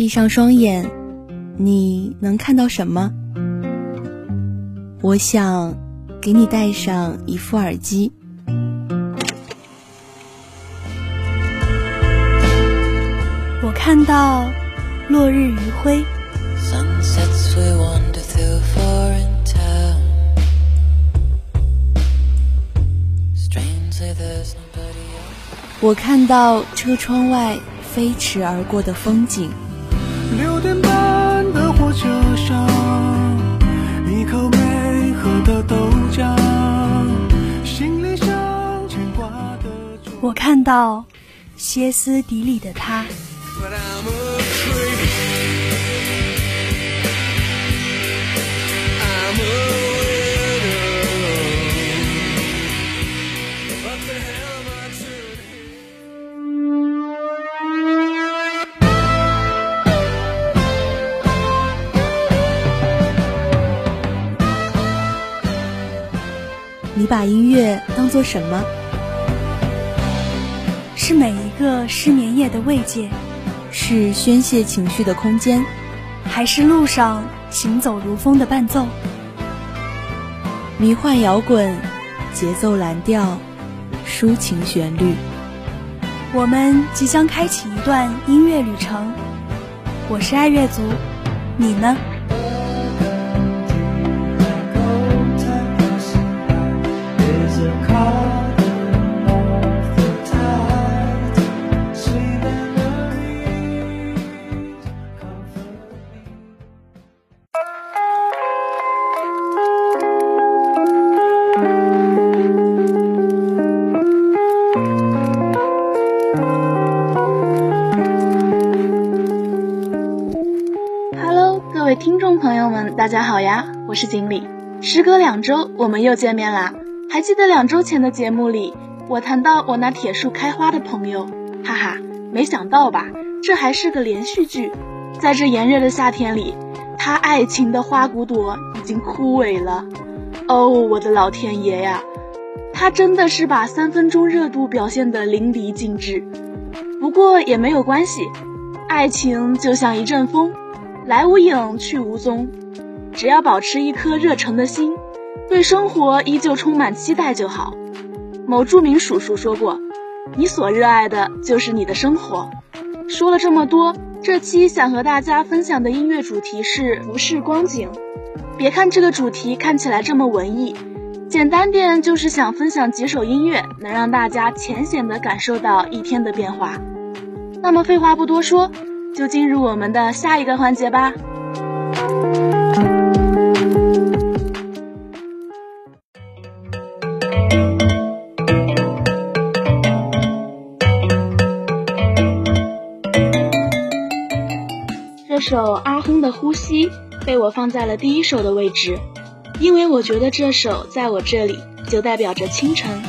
闭上双眼，你能看到什么？我想给你戴上一副耳机。我看到落日余晖。我看到车窗外飞驰而过的风景。六点半的火车上，一口没喝的豆浆，行李箱牵挂的。我看到歇斯底里的他。什么？是每一个失眠夜的慰藉，是宣泄情绪的空间，还是路上行走如风的伴奏？迷幻摇滚，节奏蓝调，抒情旋律。我们即将开启一段音乐旅程。我是爱乐族，你呢？听众朋友们，大家好呀，我是锦鲤。时隔两周，我们又见面啦。还记得两周前的节目里，我谈到我那铁树开花的朋友，哈哈，没想到吧？这还是个连续剧。在这炎热的夏天里，他爱情的花骨朵已经枯萎了。哦，我的老天爷呀！他真的是把三分钟热度表现得淋漓尽致。不过也没有关系，爱情就像一阵风。来无影去无踪，只要保持一颗热诚的心，对生活依旧充满期待就好。某著名叔叔说过：“你所热爱的就是你的生活。”说了这么多，这期想和大家分享的音乐主题是浮世光景。别看这个主题看起来这么文艺，简单点就是想分享几首音乐，能让大家浅显的感受到一天的变化。那么废话不多说。就进入我们的下一个环节吧。这首阿轰的《呼吸》被我放在了第一首的位置，因为我觉得这首在我这里就代表着清晨。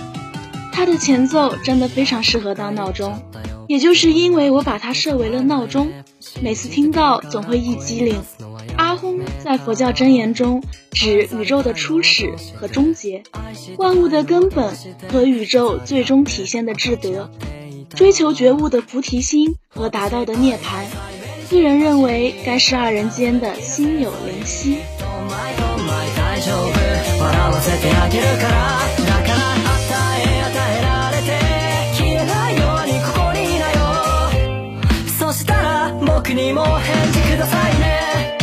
它的前奏真的非常适合当闹钟。也就是因为我把它设为了闹钟，每次听到总会一激灵。阿轰在佛教真言中指宇宙的初始和终结，万物的根本和宇宙最终体现的智德，追求觉悟的菩提心和达到的涅槃。个人认为，该是二人间的心有灵犀。にも返事くださいね。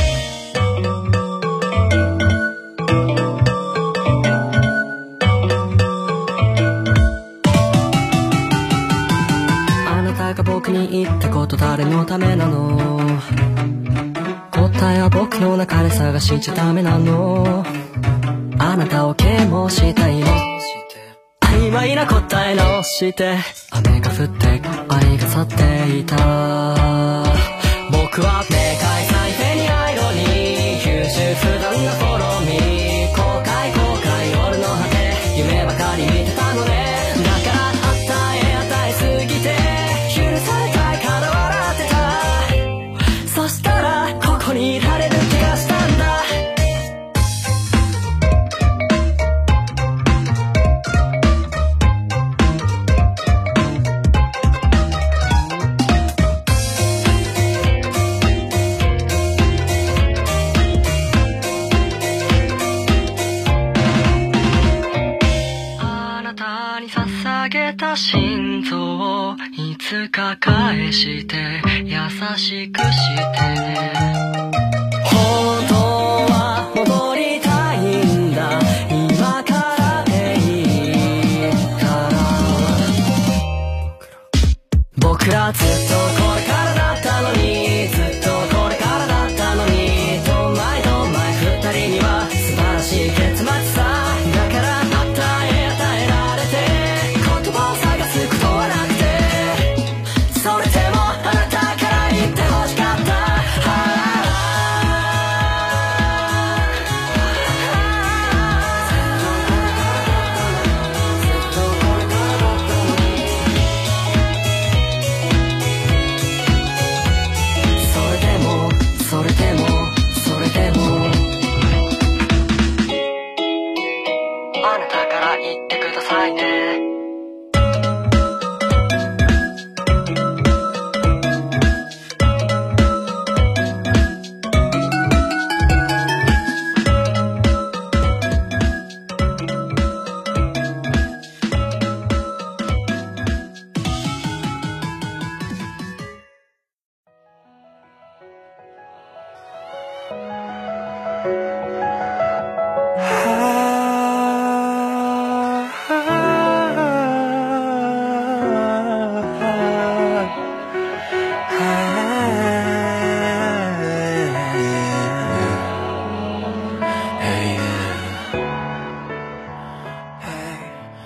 あなたが僕に言ったこと誰のためなの？答えは僕の中で探しちゃダメなの？あなたを啓蒙したいの？曖昧な答え直して。雨が降って愛が去っていた。クワーテして。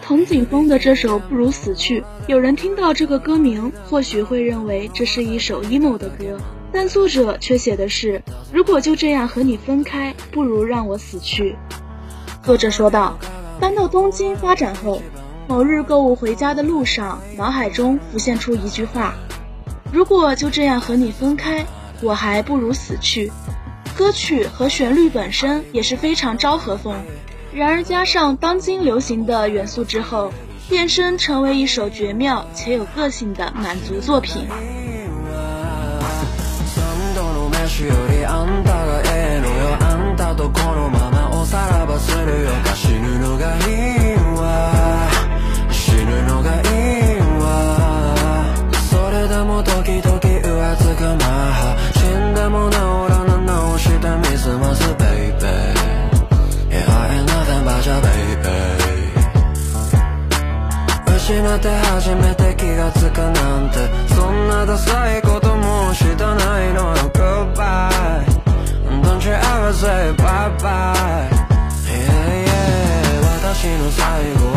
童景峰的这首《不如死去》，有人听到这个歌名，或许会认为这是一首 emo 的歌，但作者却写的是：如果就这样和你分开，不如让我死去。作者说道：搬到东京发展后，某日购物回家的路上，脑海中浮现出一句话：如果就这样和你分开，我还不如死去。歌曲和旋律本身也是非常昭和风。然而加上当今流行的元素之后，变身成为一首绝妙且有个性的满足作品。三度の飯よりあんたがええのよ。あんたとこのままおさらばするよ。死ぬのがいいわ。死ぬのがいいわ。それでも時々浮つくマハ死んでも治らぬ直してみすますベイベー。Yeah, I ain't nothing but your baby 失って初めて気がつくなんて。そんなダサいこと vibe Yeah, yeah 私の最後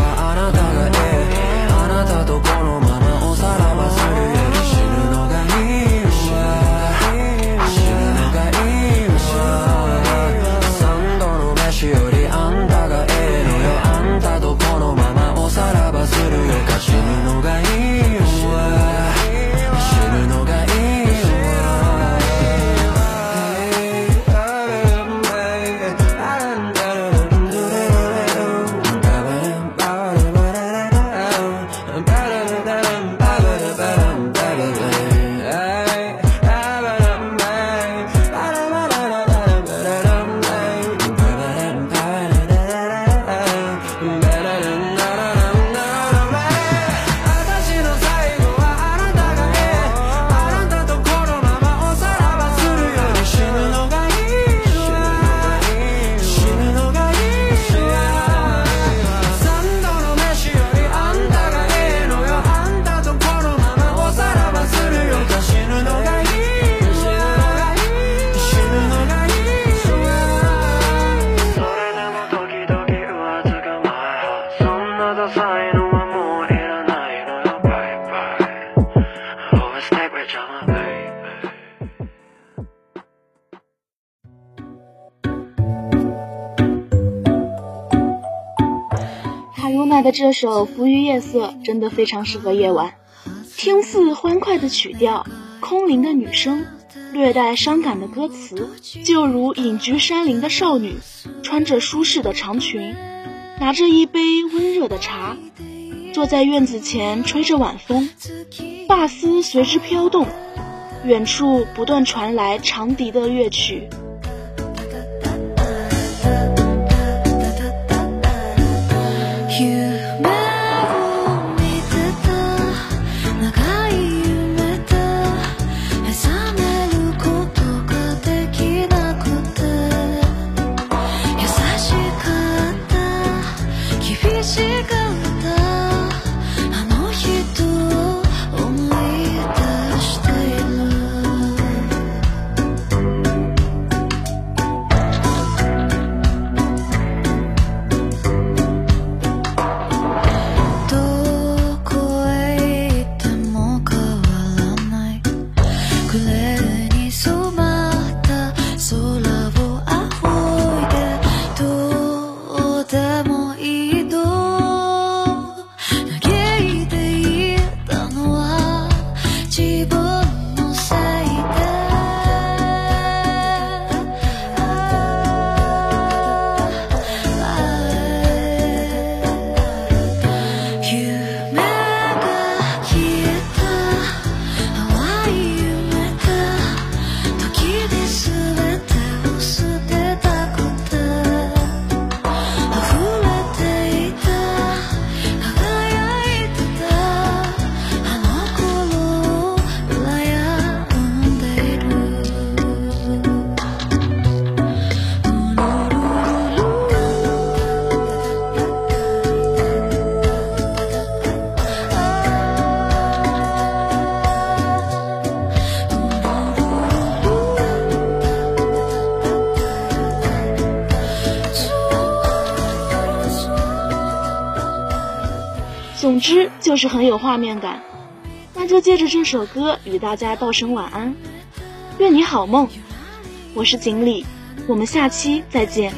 的这首《浮于夜色》真的非常适合夜晚，听似欢快的曲调，空灵的女声，略带伤感的歌词，就如隐居山林的少女，穿着舒适的长裙，拿着一杯温热的茶，坐在院子前吹着晚风，发丝随之飘动，远处不断传来长笛的乐曲。就是很有画面感。那就借着这首歌与大家道声晚安，愿你好梦。我是锦鲤，我们下期再见。